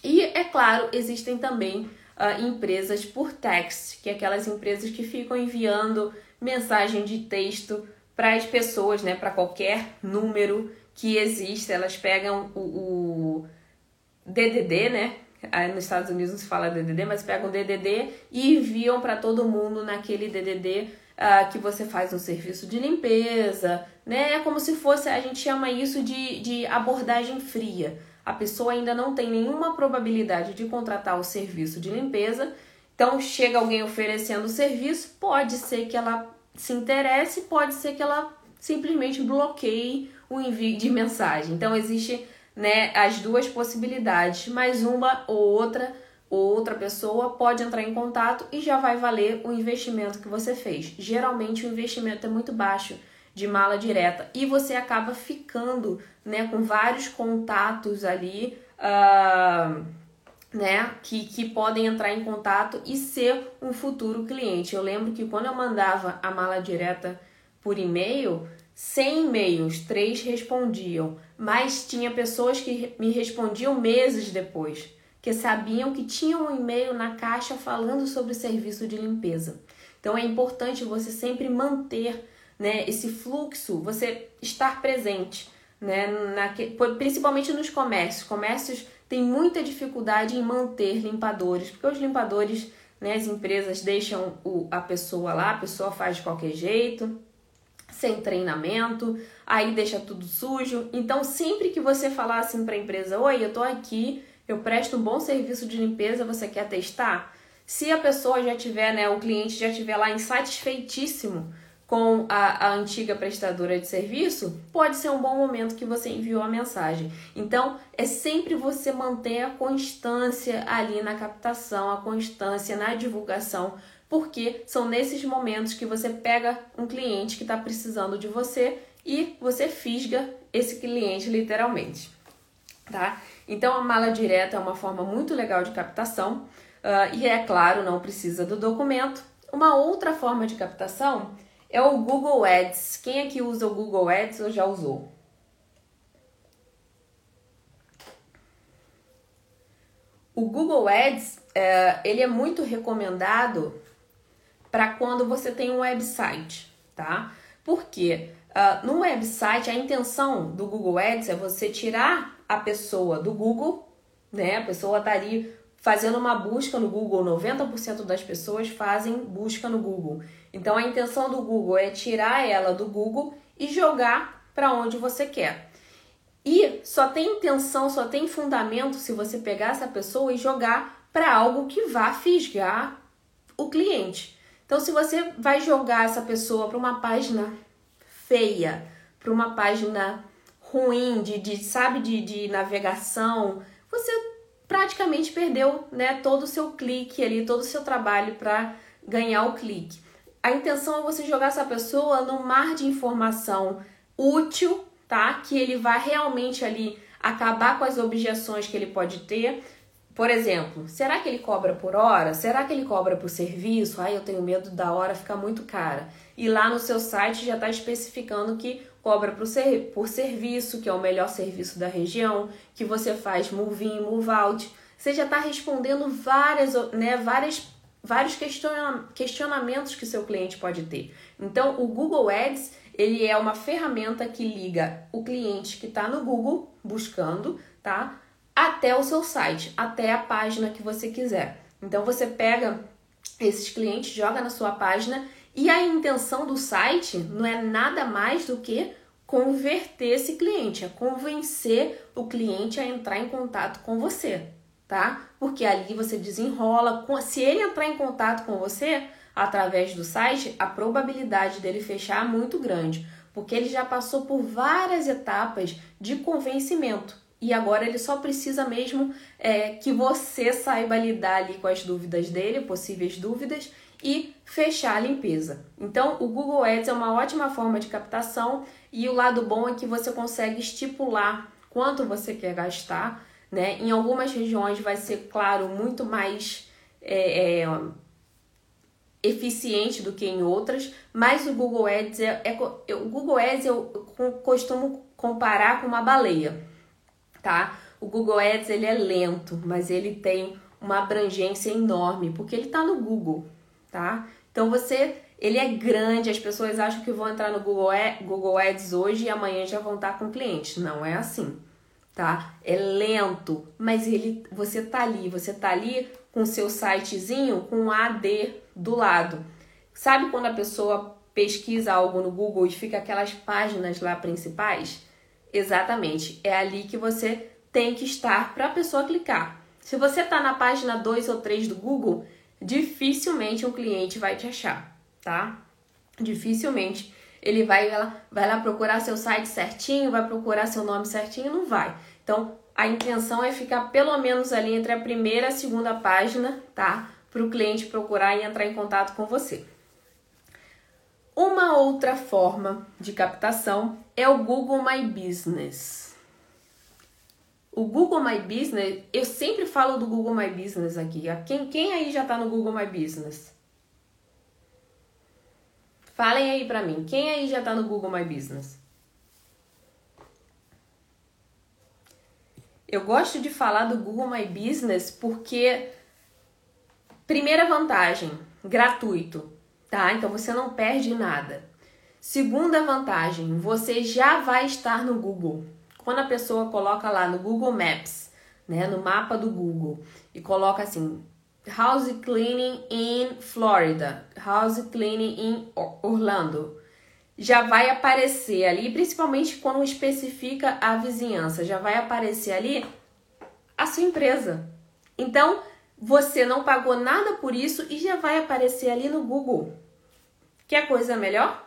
E, é claro, existem também uh, empresas por text, que é aquelas empresas que ficam enviando mensagem de texto para as pessoas, né, para qualquer número que exista, elas pegam o, o DDD, né? Aí nos Estados Unidos não se fala DDD, mas pegam DDD e enviam para todo mundo naquele DDD uh, ah, que você faz um serviço de limpeza, né? É como se fosse, a gente chama isso de, de abordagem fria a pessoa ainda não tem nenhuma probabilidade de contratar o serviço de limpeza, então chega alguém oferecendo o serviço, pode ser que ela se interesse, pode ser que ela simplesmente bloqueie o envio de mensagem. Então existe né, as duas possibilidades, mas uma ou outra ou outra pessoa pode entrar em contato e já vai valer o investimento que você fez. Geralmente o investimento é muito baixo de mala direta e você acaba ficando né, com vários contatos ali uh, né, que, que podem entrar em contato e ser um futuro cliente. Eu lembro que quando eu mandava a mala direta por e-mail, 100 e-mails, três respondiam, mas tinha pessoas que me respondiam meses depois, que sabiam que tinha um e-mail na caixa falando sobre o serviço de limpeza. Então é importante você sempre manter né, esse fluxo, você estar presente, né, naque, principalmente nos comércios. Comércios têm muita dificuldade em manter limpadores, porque os limpadores, né, as empresas deixam o, a pessoa lá, a pessoa faz de qualquer jeito, sem treinamento, aí deixa tudo sujo. Então, sempre que você falar assim para a empresa: Oi, eu tô aqui, eu presto um bom serviço de limpeza, você quer testar? Se a pessoa já tiver, né, o cliente já tiver lá insatisfeitíssimo com a, a, antiga prestadora de serviço, pode ser um bom momento que você enviou a mensagem. Então, é sempre você manter a constância ali na captação, a constância na divulgação, porque são nesses momentos que você pega um cliente que está precisando de você e você fisga esse cliente literalmente, tá? Então, a mala direta é uma forma muito legal de captação uh, e, é claro, não precisa do documento. Uma outra forma de captação é o Google Ads. Quem aqui usa o Google Ads ou já usou? O Google Ads, é, ele é muito recomendado para quando você tem um website, tá? Porque uh, no website a intenção do Google Ads é você tirar a pessoa do Google, né? A pessoa tá ali fazendo uma busca no Google, 90% das pessoas fazem busca no Google. Então a intenção do Google é tirar ela do Google e jogar para onde você quer. E só tem intenção, só tem fundamento se você pegar essa pessoa e jogar para algo que vá fisgar o cliente. Então, se você vai jogar essa pessoa para uma página feia, para uma página ruim, de, de sabe, de, de navegação, você praticamente perdeu né, todo o seu clique ali, todo o seu trabalho para ganhar o clique. A intenção é você jogar essa pessoa no mar de informação útil tá? Que ele vai realmente ali acabar com as objeções que ele pode ter. Por exemplo, será que ele cobra por hora? Será que ele cobra por serviço? Ai, eu tenho medo da hora ficar muito cara. E lá no seu site já está especificando que cobra por, ser, por serviço, que é o melhor serviço da região, que você faz move in, move out. Você já está respondendo várias, né, várias, vários questionamentos que seu cliente pode ter. Então, o Google Ads ele é uma ferramenta que liga o cliente que está no Google buscando, tá? Até o seu site, até a página que você quiser. Então você pega esses clientes, joga na sua página e a intenção do site não é nada mais do que converter esse cliente, é convencer o cliente a entrar em contato com você, tá? Porque ali você desenrola, se ele entrar em contato com você, através do site, a probabilidade dele fechar é muito grande, porque ele já passou por várias etapas de convencimento e agora ele só precisa mesmo é, que você saiba lidar ali com as dúvidas dele, possíveis dúvidas, e fechar a limpeza. Então, o Google Ads é uma ótima forma de captação e o lado bom é que você consegue estipular quanto você quer gastar. Né? Em algumas regiões vai ser, claro, muito mais é, é, eficiente do que em outras, mas o Google Ads é, é o Google Ads eu costumo comparar com uma baleia, tá? O Google Ads ele é lento, mas ele tem uma abrangência enorme porque ele está no Google, tá? Então você ele é grande, as pessoas acham que vão entrar no Google, Google Ads hoje e amanhã já vão estar com clientes. Não é assim, tá? É lento, mas ele você tá ali, você tá ali com seu sitezinho com AD do lado. Sabe quando a pessoa pesquisa algo no Google e fica aquelas páginas lá principais? Exatamente, é ali que você tem que estar para a pessoa clicar. Se você está na página 2 ou 3 do Google, dificilmente um cliente vai te achar, tá? Dificilmente ele vai vai lá procurar seu site certinho, vai procurar seu nome certinho, não vai. Então, a intenção é ficar pelo menos ali entre a primeira e a segunda página, tá? Para o cliente procurar e entrar em contato com você. Uma outra forma de captação é o Google My Business. O Google My Business, eu sempre falo do Google My Business aqui. Quem, quem aí já está no Google My Business? Falem aí para mim, quem aí já está no Google My Business? Eu gosto de falar do Google My Business porque primeira vantagem, gratuito, tá? Então você não perde nada. Segunda vantagem, você já vai estar no Google. Quando a pessoa coloca lá no Google Maps, né, no mapa do Google e coloca assim, house cleaning in Florida, house cleaning in Orlando, já vai aparecer ali, principalmente quando especifica a vizinhança, já vai aparecer ali a sua empresa. Então, você não pagou nada por isso e já vai aparecer ali no Google. Quer coisa melhor?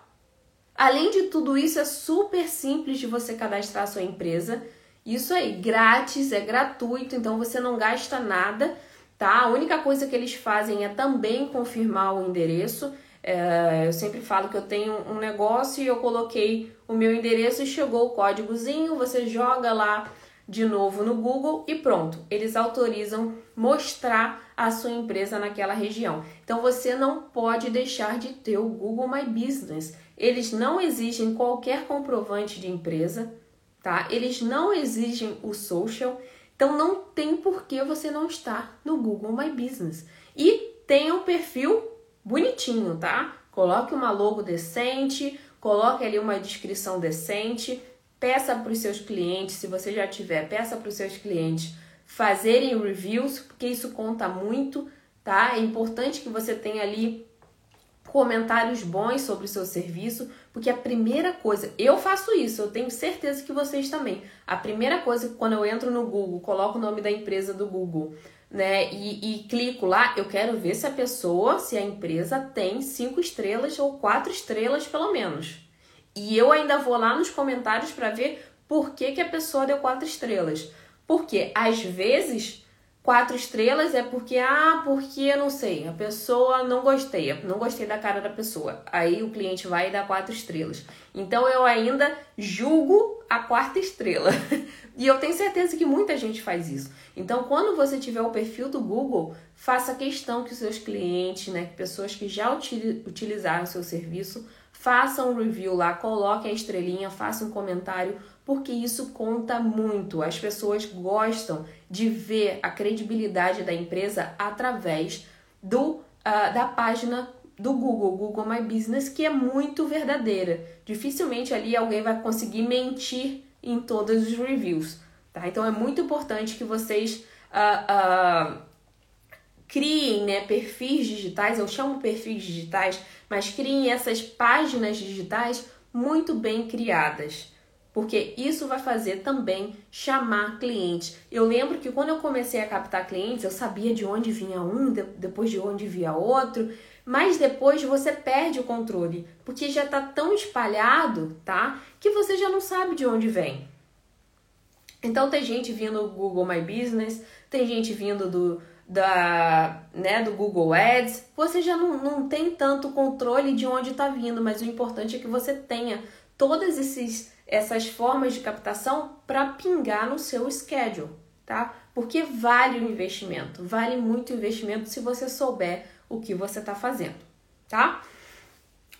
Além de tudo isso, é super simples de você cadastrar a sua empresa. Isso aí, grátis, é gratuito, então você não gasta nada, tá? A única coisa que eles fazem é também confirmar o endereço. É, eu sempre falo que eu tenho um negócio e eu coloquei o meu endereço e chegou o códigozinho, você joga lá de novo no Google e pronto, eles autorizam mostrar a sua empresa naquela região. Então você não pode deixar de ter o Google My Business. Eles não exigem qualquer comprovante de empresa, tá? Eles não exigem o social. Então não tem por que você não estar no Google My Business. E tenha um perfil bonitinho, tá? Coloque uma logo decente, coloque ali uma descrição decente, peça para os seus clientes, se você já tiver, peça para os seus clientes fazerem reviews, porque isso conta muito, tá? É importante que você tenha ali comentários bons sobre o seu serviço, porque a primeira coisa, eu faço isso, eu tenho certeza que vocês também. A primeira coisa quando eu entro no Google, coloco o nome da empresa do Google, né, e, e clico lá, eu quero ver se a pessoa, se a empresa tem cinco estrelas ou quatro estrelas pelo menos. E eu ainda vou lá nos comentários para ver por que, que a pessoa deu quatro estrelas. Porque às vezes quatro estrelas é porque, ah, porque eu não sei, a pessoa não gostei, não gostei da cara da pessoa. Aí o cliente vai e dá quatro estrelas. Então eu ainda julgo a quarta estrela. (laughs) e eu tenho certeza que muita gente faz isso. Então, quando você tiver o perfil do Google, faça questão que os seus clientes, né, pessoas que já utilizaram o seu serviço, façam um review lá, coloquem a estrelinha, façam um comentário porque isso conta muito. As pessoas gostam de ver a credibilidade da empresa através do, uh, da página do Google, Google My Business, que é muito verdadeira. Dificilmente ali alguém vai conseguir mentir em todos os reviews. Tá? Então é muito importante que vocês uh, uh, criem né, perfis digitais, eu chamo perfis digitais, mas criem essas páginas digitais muito bem criadas porque isso vai fazer também chamar clientes. Eu lembro que quando eu comecei a captar clientes, eu sabia de onde vinha um, depois de onde via outro, mas depois você perde o controle, porque já está tão espalhado, tá? Que você já não sabe de onde vem. Então tem gente vindo do Google My Business, tem gente vindo do da, né, do Google Ads, você já não, não tem tanto controle de onde está vindo, mas o importante é que você tenha todos esses essas formas de captação para pingar no seu schedule, tá? Porque vale o investimento, vale muito o investimento se você souber o que você está fazendo, tá?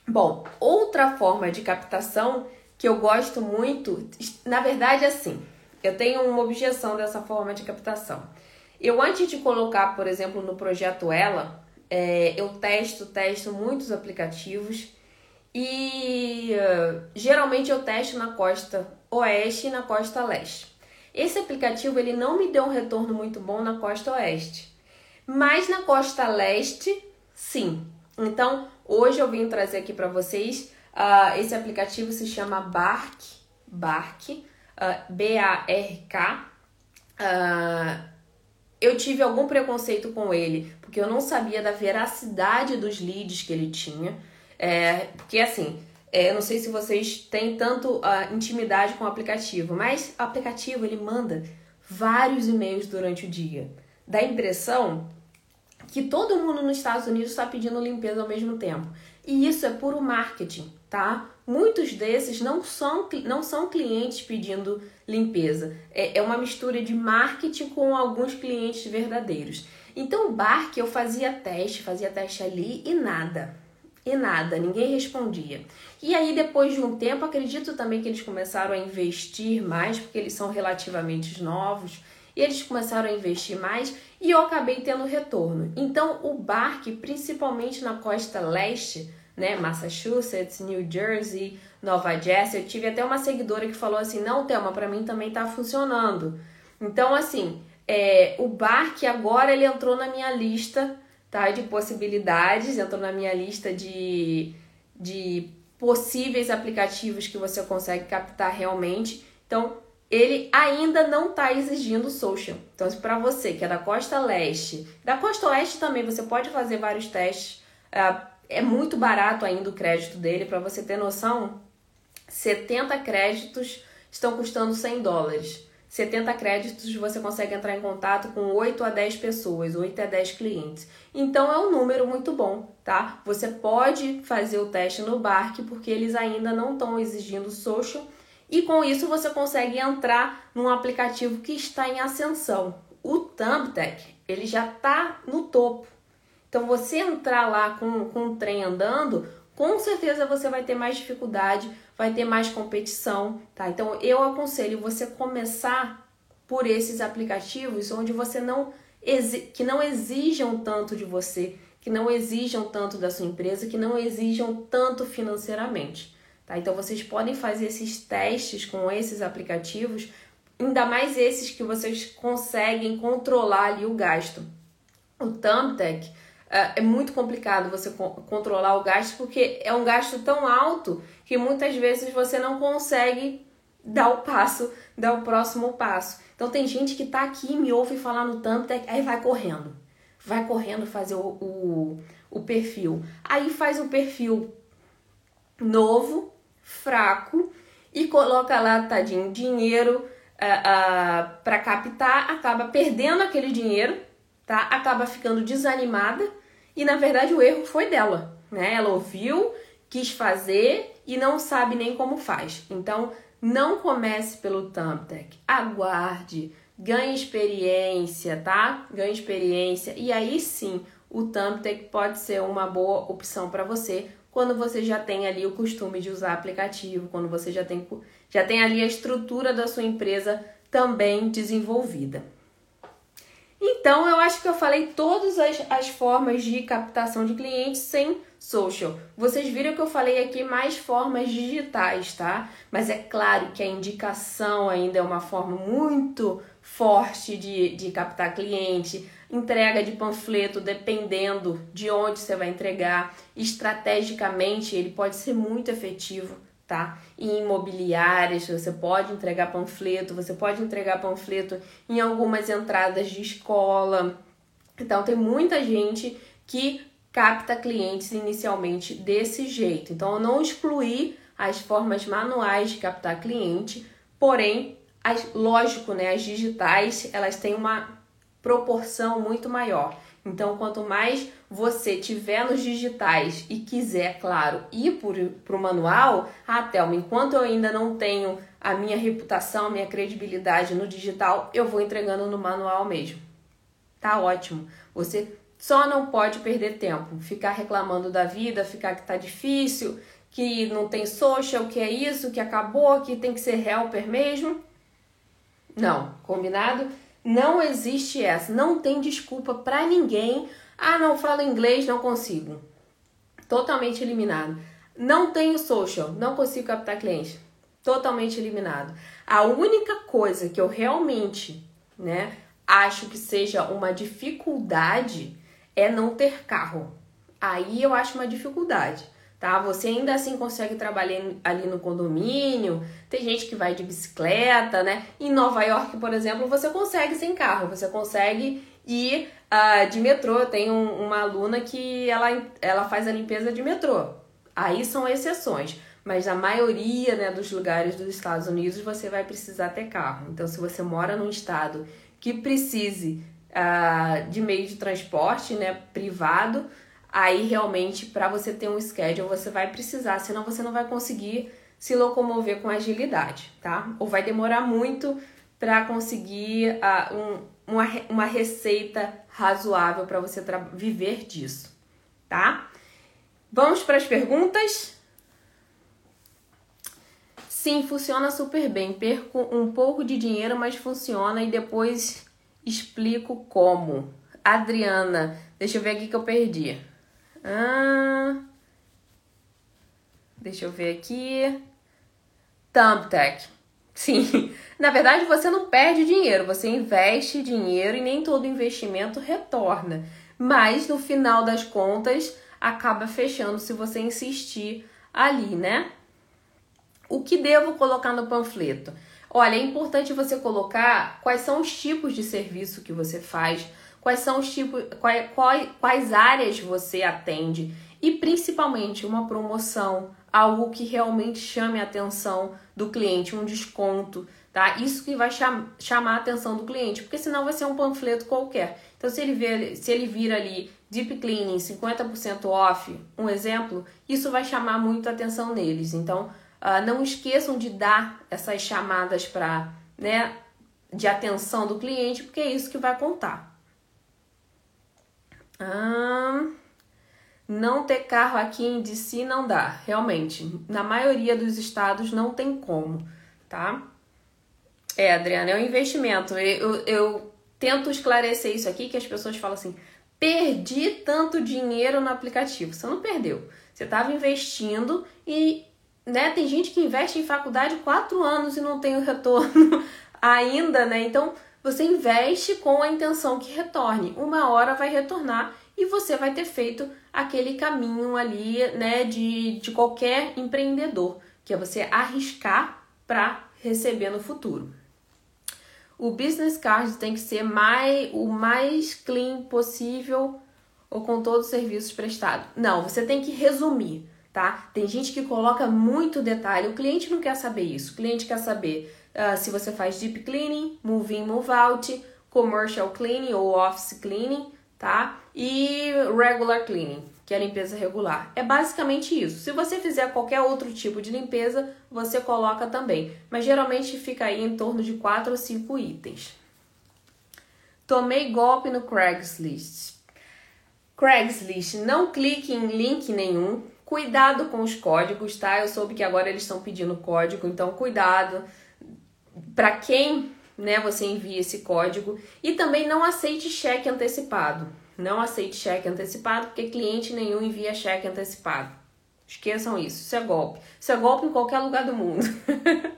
Bom, outra forma de captação que eu gosto muito, na verdade, assim, eu tenho uma objeção dessa forma de captação. Eu, antes de colocar, por exemplo, no projeto Ela, é, eu testo, testo muitos aplicativos e uh, geralmente eu testo na costa oeste e na costa leste. Esse aplicativo ele não me deu um retorno muito bom na costa oeste, mas na costa leste, sim. Então hoje eu vim trazer aqui para vocês uh, esse aplicativo se chama Bark, Bark, uh, B-A-R-K. Uh, eu tive algum preconceito com ele porque eu não sabia da veracidade dos leads que ele tinha. É, porque assim, é, eu não sei se vocês têm tanto uh, intimidade com o aplicativo, mas o aplicativo ele manda vários e-mails durante o dia. Dá a impressão que todo mundo nos Estados Unidos está pedindo limpeza ao mesmo tempo. E isso é puro marketing, tá? Muitos desses não são, não são clientes pedindo limpeza. É, é uma mistura de marketing com alguns clientes verdadeiros. Então, o Bark eu fazia teste, fazia teste ali e nada e nada, ninguém respondia. E aí, depois de um tempo, acredito também que eles começaram a investir mais, porque eles são relativamente novos, e eles começaram a investir mais e eu acabei tendo retorno. Então, o Bark, principalmente na costa leste, né, Massachusetts, New Jersey, Nova Jersey, eu tive até uma seguidora que falou assim: não, Thelma, para mim também tá funcionando. Então, assim, é, o Bark agora ele entrou na minha lista tá? De possibilidades, entrou na minha lista de, de possíveis aplicativos que você consegue captar realmente. Então, ele ainda não está exigindo social. Então, para você que é da costa leste, da costa oeste também, você pode fazer vários testes. É muito barato ainda o crédito dele, para você ter noção. 70 créditos estão custando 100 dólares. 70 créditos você consegue entrar em contato com 8 a 10 pessoas, 8 a 10 clientes. Então é um número muito bom, tá? Você pode fazer o teste no Bark porque eles ainda não estão exigindo social e com isso você consegue entrar num aplicativo que está em ascensão. O Thumbtack, ele já está no topo. Então você entrar lá com, com o trem andando, com certeza você vai ter mais dificuldade vai ter mais competição, tá? Então eu aconselho você começar por esses aplicativos onde você não que não exijam tanto de você, que não exijam tanto da sua empresa, que não exijam tanto financeiramente. Tá? Então vocês podem fazer esses testes com esses aplicativos, ainda mais esses que vocês conseguem controlar ali o gasto. O Thumbtack é, é muito complicado você controlar o gasto porque é um gasto tão alto que muitas vezes você não consegue dar o passo, dar o próximo passo. Então tem gente que tá aqui, me ouve falar no Thumbtack, aí vai correndo. Vai correndo fazer o, o, o perfil. Aí faz o perfil novo, fraco, e coloca lá, tadinho, dinheiro uh, uh, para captar, acaba perdendo aquele dinheiro, tá? Acaba ficando desanimada e na verdade o erro foi dela, né? Ela ouviu, quis fazer e não sabe nem como faz. Então não comece pelo Thumbtack, aguarde, ganhe experiência, tá? Ganhe experiência e aí sim o Thumbtack pode ser uma boa opção para você quando você já tem ali o costume de usar aplicativo, quando você já tem, já tem ali a estrutura da sua empresa também desenvolvida. Então, eu acho que eu falei todas as, as formas de captação de clientes sem social. Vocês viram que eu falei aqui mais formas digitais, tá? Mas é claro que a indicação ainda é uma forma muito forte de, de captar cliente, entrega de panfleto, dependendo de onde você vai entregar. Estrategicamente, ele pode ser muito efetivo tá? Em imobiliárias, você pode entregar panfleto, você pode entregar panfleto em algumas entradas de escola. Então tem muita gente que capta clientes inicialmente desse jeito. Então eu não excluí as formas manuais de captar cliente, porém, as, lógico, né, as digitais, elas têm uma proporção muito maior. Então, quanto mais você tiver nos digitais e quiser, claro, ir para o manual, ah, Thelma, enquanto eu ainda não tenho a minha reputação, minha credibilidade no digital, eu vou entregando no manual mesmo. Tá ótimo. Você só não pode perder tempo, ficar reclamando da vida, ficar que tá difícil, que não tem social, que é isso, que acabou, que tem que ser helper mesmo. Não, combinado? Não existe essa, não tem desculpa para ninguém. Ah, não falo inglês, não consigo. Totalmente eliminado. Não tenho social, não consigo captar clientes. Totalmente eliminado. A única coisa que eu realmente, né, acho que seja uma dificuldade é não ter carro. Aí eu acho uma dificuldade tá? Você ainda assim consegue trabalhar ali no condomínio. Tem gente que vai de bicicleta, né? Em Nova York, por exemplo, você consegue sem carro, você consegue ir uh, de metrô. Eu tenho uma aluna que ela, ela faz a limpeza de metrô. Aí são exceções, mas na maioria né, dos lugares dos Estados Unidos você vai precisar ter carro. Então, se você mora num estado que precise uh, de meio de transporte né, privado, aí realmente para você ter um schedule você vai precisar, senão você não vai conseguir se locomover com agilidade, tá? Ou vai demorar muito para conseguir uh, um, uma, uma receita razoável para você viver disso, tá? Vamos para as perguntas? Sim, funciona super bem. Perco um pouco de dinheiro, mas funciona e depois explico como. Adriana, deixa eu ver aqui que eu perdi. Ah, deixa eu ver aqui. Thumbtack. Sim, (laughs) na verdade você não perde dinheiro, você investe dinheiro e nem todo investimento retorna. Mas no final das contas acaba fechando se você insistir ali, né? O que devo colocar no panfleto? Olha, é importante você colocar quais são os tipos de serviço que você faz, quais são os tipos, quais, quais, quais áreas você atende e principalmente uma promoção, algo que realmente chame a atenção do cliente, um desconto, tá? Isso que vai cham chamar a atenção do cliente, porque senão vai ser um panfleto qualquer. Então, se ele, vê, se ele vir ali Deep Cleaning 50% off, um exemplo, isso vai chamar muito a atenção neles. Então, uh, não esqueçam de dar essas chamadas para, né, de atenção do cliente, porque é isso que vai contar. Não ter carro aqui em DC não dá, realmente. Na maioria dos estados não tem como, tá? É, Adriana, é um investimento. Eu, eu tento esclarecer isso aqui, que as pessoas falam assim, perdi tanto dinheiro no aplicativo. Você não perdeu. Você estava investindo e né, tem gente que investe em faculdade quatro anos e não tem o retorno (laughs) ainda, né? Então você investe com a intenção que retorne. Uma hora vai retornar e você vai ter feito aquele caminho ali, né, de, de qualquer empreendedor, que é você arriscar para receber no futuro. O business card tem que ser mais, o mais clean possível ou com todos os serviços prestados. Não, você tem que resumir, tá? Tem gente que coloca muito detalhe. O cliente não quer saber isso. O cliente quer saber uh, se você faz deep cleaning, move in, move out, commercial cleaning ou office cleaning, tá? E regular cleaning, que é a limpeza regular. É basicamente isso. Se você fizer qualquer outro tipo de limpeza, você coloca também, mas geralmente fica aí em torno de 4 ou 5 itens. Tomei golpe no Craigslist. Craigslist, não clique em link nenhum. Cuidado com os códigos, tá? Eu soube que agora eles estão pedindo código, então cuidado para quem né, você envia esse código e também não aceite cheque antecipado. Não aceite cheque antecipado porque cliente nenhum envia cheque antecipado. Esqueçam isso, isso é golpe. Isso é golpe em qualquer lugar do mundo. (laughs)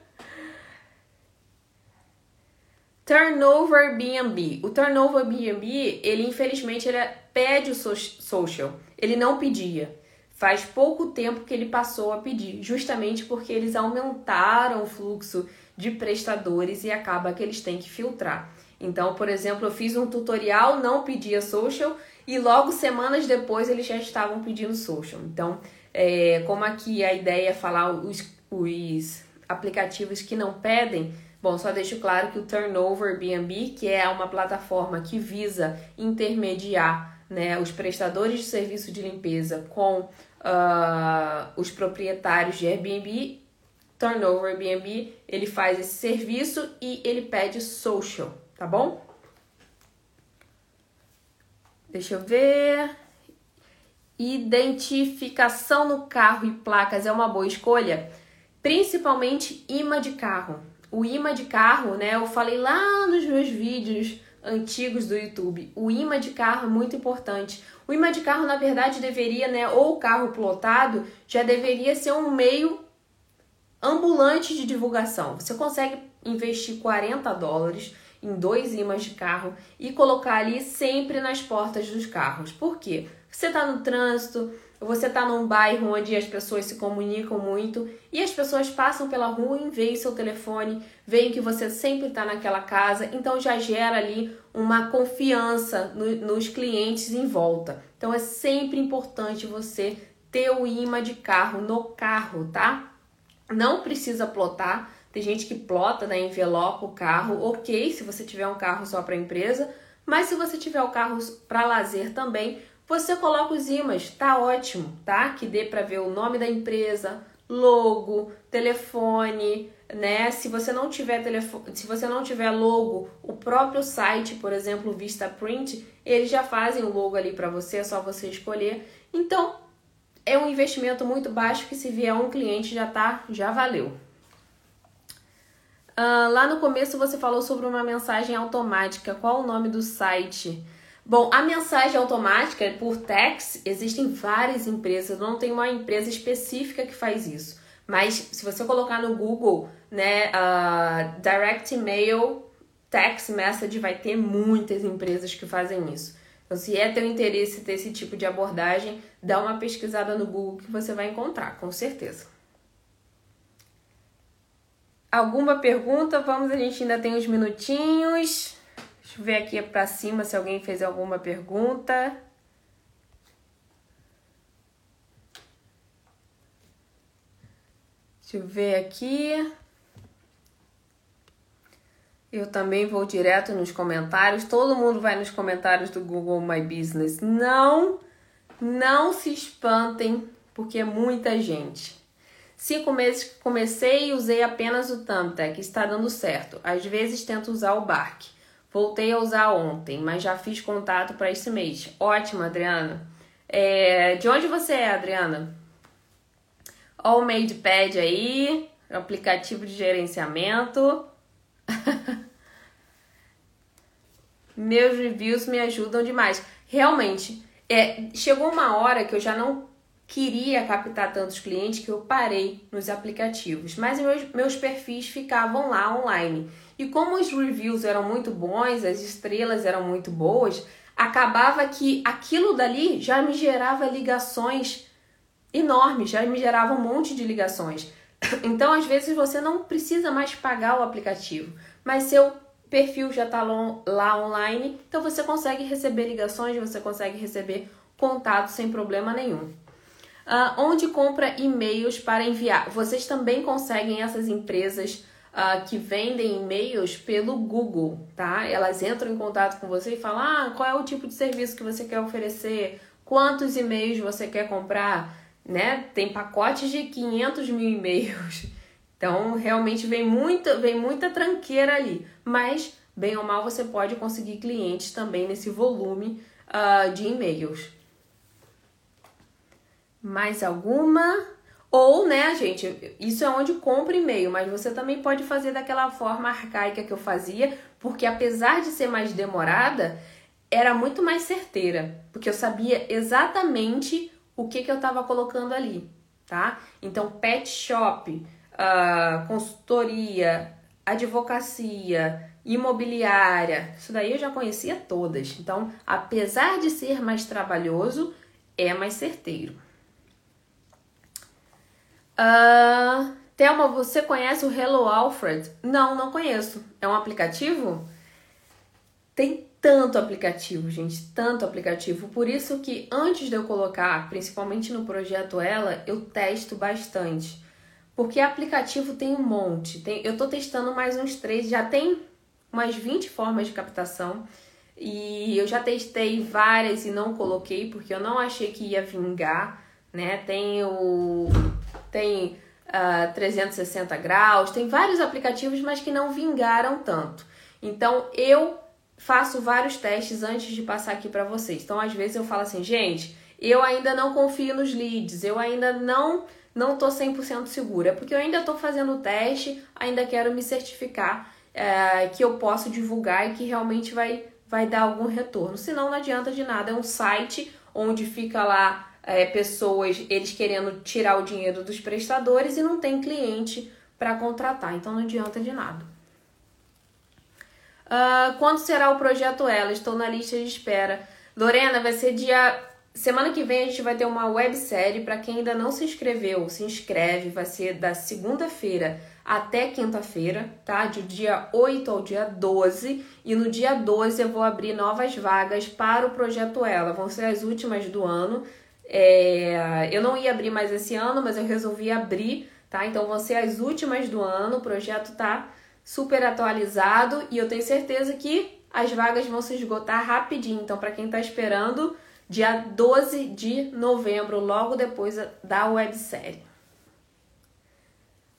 turnover BNB. O turnover BNB, ele infelizmente ele pede o social. Ele não pedia. Faz pouco tempo que ele passou a pedir, justamente porque eles aumentaram o fluxo de prestadores e acaba que eles têm que filtrar. Então, por exemplo, eu fiz um tutorial, não pedia social e logo semanas depois eles já estavam pedindo social. Então, é, como aqui a ideia é falar os, os aplicativos que não pedem, bom, só deixo claro que o Turnover BNB, que é uma plataforma que visa intermediar né, os prestadores de serviço de limpeza com uh, os proprietários de Airbnb, Turnover Airbnb, ele faz esse serviço e ele pede social, tá bom? Deixa eu ver. Identificação no carro e placas é uma boa escolha, principalmente imã de carro. O imã de carro, né? Eu falei lá nos meus vídeos antigos do YouTube. O imã de carro é muito importante. O imã de carro, na verdade, deveria, né? Ou o carro plotado já deveria ser um meio ambulante de divulgação. Você consegue investir 40 dólares em dois imãs de carro e colocar ali sempre nas portas dos carros. Por quê? Você está no trânsito, você está num bairro onde as pessoas se comunicam muito e as pessoas passam pela rua e veem seu telefone, veem que você sempre está naquela casa, então já gera ali uma confiança no, nos clientes em volta. Então é sempre importante você ter o imã de carro no carro, tá? Não precisa plotar. Tem gente que plota, né, envelopa o carro. Ok, se você tiver um carro só para empresa, mas se você tiver o carro para lazer também, você coloca os imãs, tá ótimo, tá? Que dê para ver o nome da empresa, logo, telefone, né? Se você não tiver telefone, se você não tiver logo, o próprio site, por exemplo, Vista Print, eles já fazem o logo ali para você, é só você escolher. Então, é um investimento muito baixo que se vier um cliente já tá, já valeu. Uh, lá no começo você falou sobre uma mensagem automática. Qual o nome do site? Bom, a mensagem automática por text existem várias empresas. Não tem uma empresa específica que faz isso. Mas se você colocar no Google, né, uh, Direct Mail Text Message, vai ter muitas empresas que fazem isso. Então, se é teu interesse ter esse tipo de abordagem, dá uma pesquisada no Google que você vai encontrar, com certeza. Alguma pergunta? Vamos, a gente ainda tem uns minutinhos. Deixa eu ver aqui para cima se alguém fez alguma pergunta. Deixa eu ver aqui. Eu também vou direto nos comentários. Todo mundo vai nos comentários do Google My Business. Não, não se espantem, porque é muita gente. Cinco meses que comecei e usei apenas o Thumbtack. Está dando certo. Às vezes tento usar o Bark. Voltei a usar ontem, mas já fiz contato para esse mês. Ótimo, Adriana. É... De onde você é, Adriana? All Made Pad aí, aplicativo de gerenciamento. (laughs) Meus reviews me ajudam demais. Realmente, é, chegou uma hora que eu já não queria captar tantos clientes que eu parei nos aplicativos, mas meus, meus perfis ficavam lá online. E como os reviews eram muito bons, as estrelas eram muito boas, acabava que aquilo dali já me gerava ligações enormes, já me gerava um monte de ligações. Então, às vezes, você não precisa mais pagar o aplicativo, mas seu perfil já está lá online, então você consegue receber ligações, você consegue receber contato sem problema nenhum. Uh, onde compra e-mails para enviar. Vocês também conseguem essas empresas uh, que vendem e-mails pelo Google, tá? Elas entram em contato com você e falam: ah, qual é o tipo de serviço que você quer oferecer, quantos e-mails você quer comprar, né? Tem pacotes de 500 mil e-mails. Então, realmente vem muita, vem muita tranqueira ali. Mas, bem ou mal, você pode conseguir clientes também nesse volume uh, de e-mails. Mais alguma? Ou, né, gente, isso é onde compra e-mail, mas você também pode fazer daquela forma arcaica que eu fazia, porque apesar de ser mais demorada, era muito mais certeira, porque eu sabia exatamente o que, que eu estava colocando ali, tá? Então, pet shop, uh, consultoria, advocacia, imobiliária, isso daí eu já conhecia todas. Então, apesar de ser mais trabalhoso, é mais certeiro. Uh, Thelma, você conhece o Hello Alfred? Não, não conheço. É um aplicativo? Tem tanto aplicativo, gente, tanto aplicativo. Por isso que antes de eu colocar, principalmente no projeto Ela, eu testo bastante. Porque aplicativo tem um monte. Tem, eu tô testando mais uns três, já tem umas 20 formas de captação. E eu já testei várias e não coloquei porque eu não achei que ia vingar, né? Tem o tem uh, ah, 360 graus, tem vários aplicativos, mas que não vingaram tanto. Então eu faço vários testes antes de passar aqui para vocês. Então às vezes eu falo assim, gente, eu ainda não confio nos leads, eu ainda não não tô 100% segura, porque eu ainda estou fazendo o teste, ainda quero me certificar é, que eu posso divulgar e que realmente vai, vai dar algum retorno. Senão não adianta de nada, é um site onde fica lá é, pessoas, eles querendo tirar o dinheiro dos prestadores e não tem cliente para contratar, então não adianta de nada. Uh, quando será o projeto Ela? Estou na lista de espera. Lorena, vai ser dia. Semana que vem a gente vai ter uma websérie. Para quem ainda não se inscreveu, se inscreve. Vai ser da segunda-feira até quinta-feira, tá? De dia 8 ao dia 12. E no dia 12 eu vou abrir novas vagas para o projeto Ela. Vão ser as últimas do ano. É, eu não ia abrir mais esse ano, mas eu resolvi abrir, tá? Então vão ser as últimas do ano, o projeto tá super atualizado e eu tenho certeza que as vagas vão se esgotar rapidinho. Então, para quem tá esperando, dia 12 de novembro, logo depois da websérie.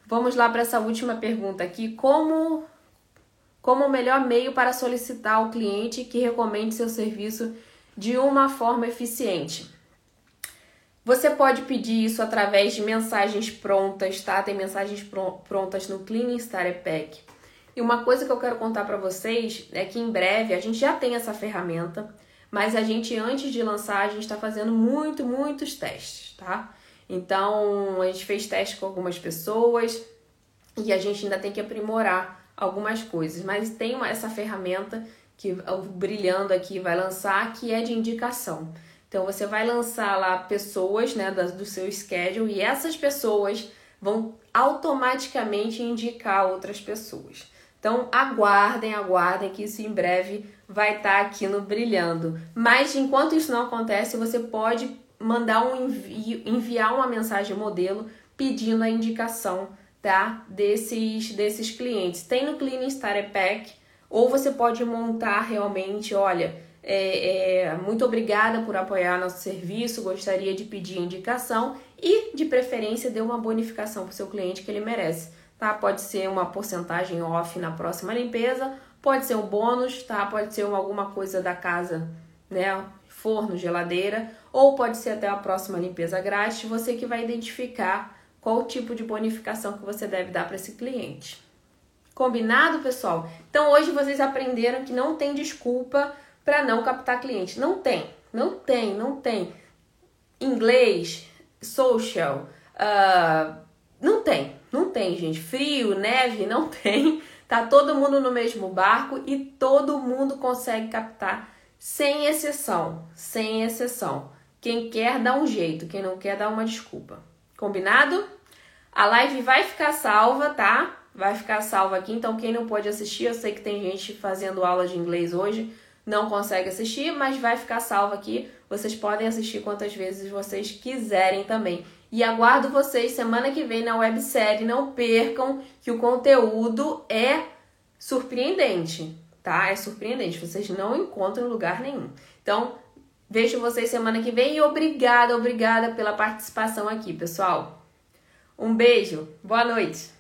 Vamos lá para essa última pergunta aqui. Como, como o melhor meio para solicitar ao cliente que recomende seu serviço de uma forma eficiente? Você pode pedir isso através de mensagens prontas, tá? Tem mensagens prontas no Cleaning Starter Pack. E uma coisa que eu quero contar para vocês é que em breve a gente já tem essa ferramenta, mas a gente antes de lançar a gente está fazendo muito, muitos testes, tá? Então a gente fez teste com algumas pessoas e a gente ainda tem que aprimorar algumas coisas, mas tem uma, essa ferramenta que Brilhando aqui vai lançar que é de indicação. Então você vai lançar lá pessoas, né, do seu schedule e essas pessoas vão automaticamente indicar outras pessoas. Então aguardem, aguardem que isso em breve vai estar tá aqui no Brilhando. Mas enquanto isso não acontece, você pode mandar um envio, enviar uma mensagem modelo pedindo a indicação tá, desses, desses clientes. Tem no Cleaning Starter Pack, ou você pode montar realmente, olha, é, é, muito obrigada por apoiar nosso serviço, gostaria de pedir indicação e, de preferência, dê uma bonificação para o seu cliente que ele merece. Tá? Pode ser uma porcentagem off na próxima limpeza, pode ser um bônus, tá? pode ser uma, alguma coisa da casa, né? forno, geladeira, ou pode ser até a próxima limpeza grátis, você que vai identificar qual tipo de bonificação que você deve dar para esse cliente. Combinado, pessoal? Então hoje vocês aprenderam que não tem desculpa para não captar cliente. Não tem, não tem, não tem. Inglês, social, uh, não tem, não tem, gente. Frio, neve, não (laughs) tem. Tá todo mundo no mesmo barco e todo mundo consegue captar, sem exceção, sem exceção. Quem quer dá um jeito, quem não quer dá uma desculpa. Combinado? A live vai ficar salva, tá? Vai ficar salva aqui, então quem não pode assistir, eu sei que tem gente fazendo aula de inglês hoje, não consegue assistir, mas vai ficar salva aqui. Vocês podem assistir quantas vezes vocês quiserem também. E aguardo vocês semana que vem na websérie. Não percam que o conteúdo é surpreendente, tá? É surpreendente. Vocês não encontram em lugar nenhum. Então, vejo vocês semana que vem e obrigada, obrigada pela participação aqui, pessoal. Um beijo, boa noite.